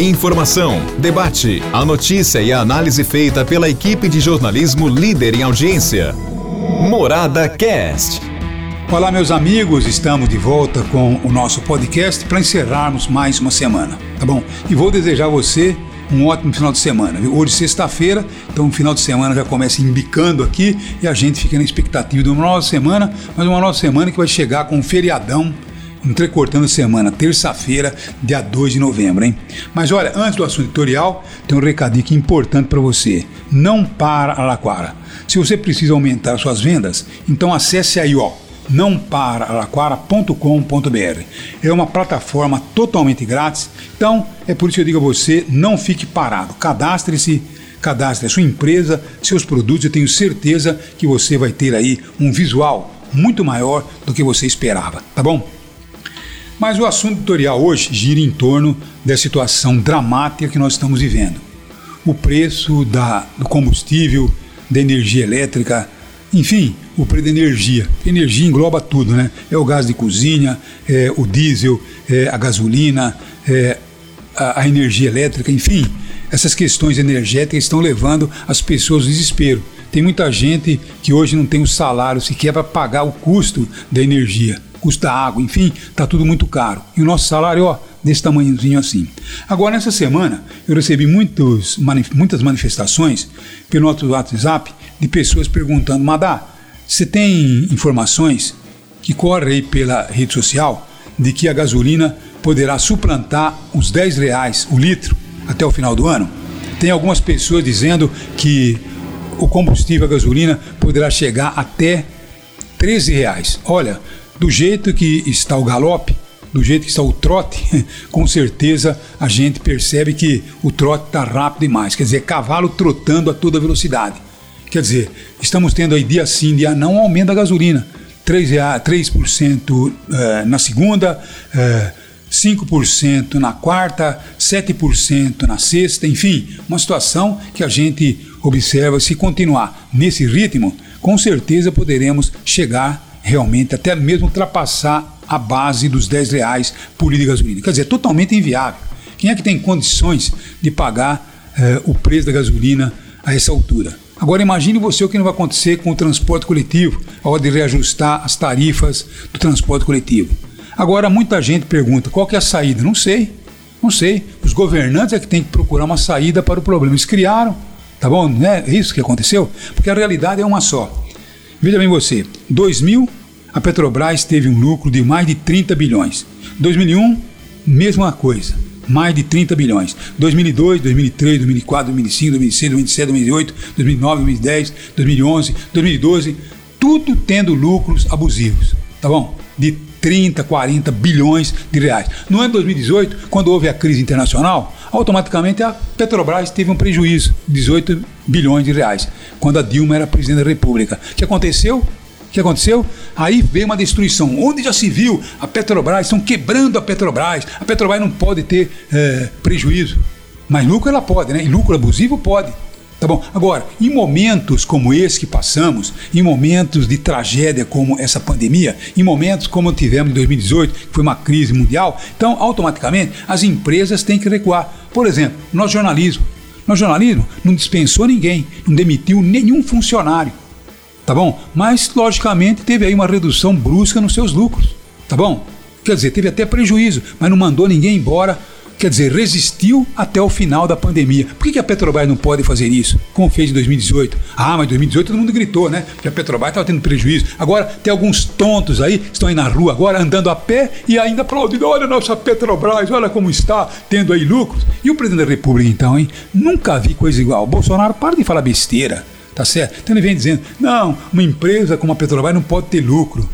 Informação, debate, a notícia e a análise feita pela equipe de jornalismo líder em audiência. Morada Cast. Olá, meus amigos, estamos de volta com o nosso podcast para encerrarmos mais uma semana, tá bom? E vou desejar a você um ótimo final de semana. Viu? Hoje, sexta-feira, então o final de semana já começa embicando aqui e a gente fica na expectativa de uma nova semana, mas uma nova semana que vai chegar com um feriadão entrecortando a semana, terça-feira, dia 2 de novembro, hein? Mas olha, antes do assunto editorial, tem um recadinho importante para você. Não para Alaquara. Se você precisa aumentar suas vendas, então acesse aí, ó, nãoparalaquara.com.br. É uma plataforma totalmente grátis, então é por isso que eu digo a você, não fique parado. Cadastre-se, cadastre a sua empresa, seus produtos, eu tenho certeza que você vai ter aí um visual muito maior do que você esperava, tá bom? Mas o assunto editorial hoje gira em torno da situação dramática que nós estamos vivendo. O preço da, do combustível, da energia elétrica, enfim, o preço da energia. Energia engloba tudo, né? É o gás de cozinha, é o diesel, é a gasolina, é a, a energia elétrica, enfim. Essas questões energéticas estão levando as pessoas ao desespero. Tem muita gente que hoje não tem o salário sequer para pagar o custo da energia custa água, enfim, está tudo muito caro. E o nosso salário, ó, desse tamanhozinho assim. Agora, nessa semana, eu recebi muitos, muitas manifestações pelo nosso WhatsApp de pessoas perguntando: Madá, você tem informações que correm aí pela rede social de que a gasolina poderá suplantar os 10 reais o litro até o final do ano? Tem algumas pessoas dizendo que o combustível, a gasolina, poderá chegar até 13 reais. Olha, do jeito que está o galope, do jeito que está o trote, com certeza a gente percebe que o trote está rápido demais. Quer dizer, cavalo trotando a toda velocidade. Quer dizer, estamos tendo aí dia sim, dia não, um aumento da gasolina. 3%, 3% eh, na segunda, eh, 5% na quarta, 7% na sexta, enfim, uma situação que a gente observa se continuar nesse ritmo, com certeza poderemos chegar realmente até mesmo ultrapassar a base dos 10 reais por litro de gasolina. Quer dizer, totalmente inviável. Quem é que tem condições de pagar eh, o preço da gasolina a essa altura? Agora imagine você o que não vai acontecer com o transporte coletivo, a hora de reajustar as tarifas do transporte coletivo. Agora muita gente pergunta qual que é a saída? Não sei, não sei. Os governantes é que têm que procurar uma saída para o problema. Eles criaram, tá bom? Não é isso que aconteceu? Porque a realidade é uma só. Veja bem você, 2000 a Petrobras teve um lucro de mais de 30 bilhões. 2001, mesma coisa, mais de 30 bilhões. 2002, 2003, 2004, 2005, 2006, 2007, 2008, 2009, 2010, 2011, 2012, tudo tendo lucros abusivos, tá bom? De 30, 40 bilhões de reais. No ano de 2018, quando houve a crise internacional, automaticamente a Petrobras teve um prejuízo de 18 bilhões de reais, quando a Dilma era presidente da República. O que aconteceu? O que aconteceu? Aí veio uma destruição. Onde já se viu a Petrobras, estão quebrando a Petrobras. A Petrobras não pode ter é, prejuízo. Mas lucro ela pode, né? E lucro abusivo pode. Tá bom? Agora, em momentos como esse que passamos, em momentos de tragédia como essa pandemia, em momentos como tivemos em 2018, que foi uma crise mundial, então automaticamente as empresas têm que recuar. Por exemplo, nosso jornalismo. Nosso jornalismo não dispensou ninguém, não demitiu nenhum funcionário tá bom? Mas, logicamente, teve aí uma redução brusca nos seus lucros, tá bom? Quer dizer, teve até prejuízo, mas não mandou ninguém embora. Quer dizer, resistiu até o final da pandemia. Por que, a Petrobras não pode fazer isso, como fez em 2018? Ah, mas em 2018 todo mundo gritou, né? Porque a Petrobras estava tendo prejuízo. Agora tem alguns tontos aí, estão aí na rua agora, andando a pé e ainda aplaudindo. Olha a nossa Petrobras, olha como está, tendo aí lucros. E o presidente da República, então, hein? Nunca vi coisa igual. Bolsonaro, para de falar besteira. Tá certo? Então ele vem dizendo: não, uma empresa como a Petrobras não pode ter lucro.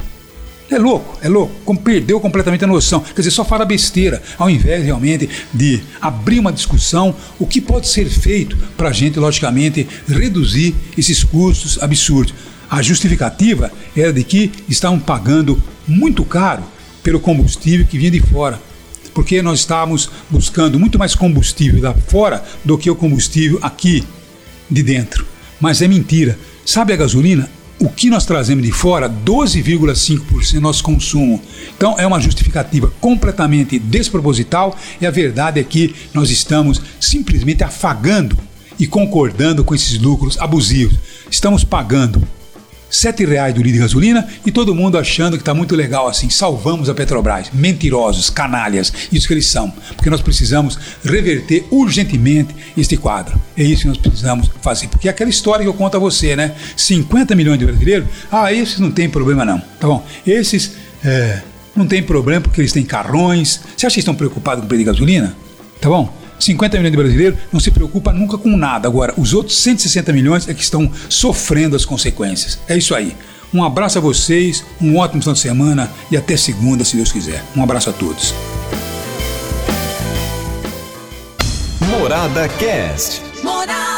É louco, é louco, perdeu completamente a noção. Quer dizer, só fala besteira, ao invés realmente de abrir uma discussão, o que pode ser feito para a gente, logicamente, reduzir esses custos absurdos. A justificativa era de que estavam pagando muito caro pelo combustível que vinha de fora. Porque nós estávamos buscando muito mais combustível lá fora do que o combustível aqui de dentro. Mas é mentira. Sabe a gasolina? o que nós trazemos de fora, 12,5% do nosso consumo. Então é uma justificativa completamente desproposital e a verdade é que nós estamos simplesmente afagando e concordando com esses lucros abusivos. Estamos pagando sete reais do litro de gasolina e todo mundo achando que está muito legal assim, salvamos a Petrobras. Mentirosos, canalhas, isso que eles são. Porque nós precisamos reverter urgentemente este quadro. É isso que nós precisamos fazer. Porque é aquela história que eu conto a você, né? 50 milhões de brasileiros, ah, esses não tem problema não, tá bom? Esses é, não tem problema porque eles têm carrões. Você acha que estão preocupados com o preço de gasolina? Tá bom? 50 milhões de brasileiros não se preocupa nunca com nada. Agora, os outros 160 milhões é que estão sofrendo as consequências. É isso aí. Um abraço a vocês, um ótimo final de semana e até segunda, se Deus quiser. Um abraço a todos. Morada Cast. Morada.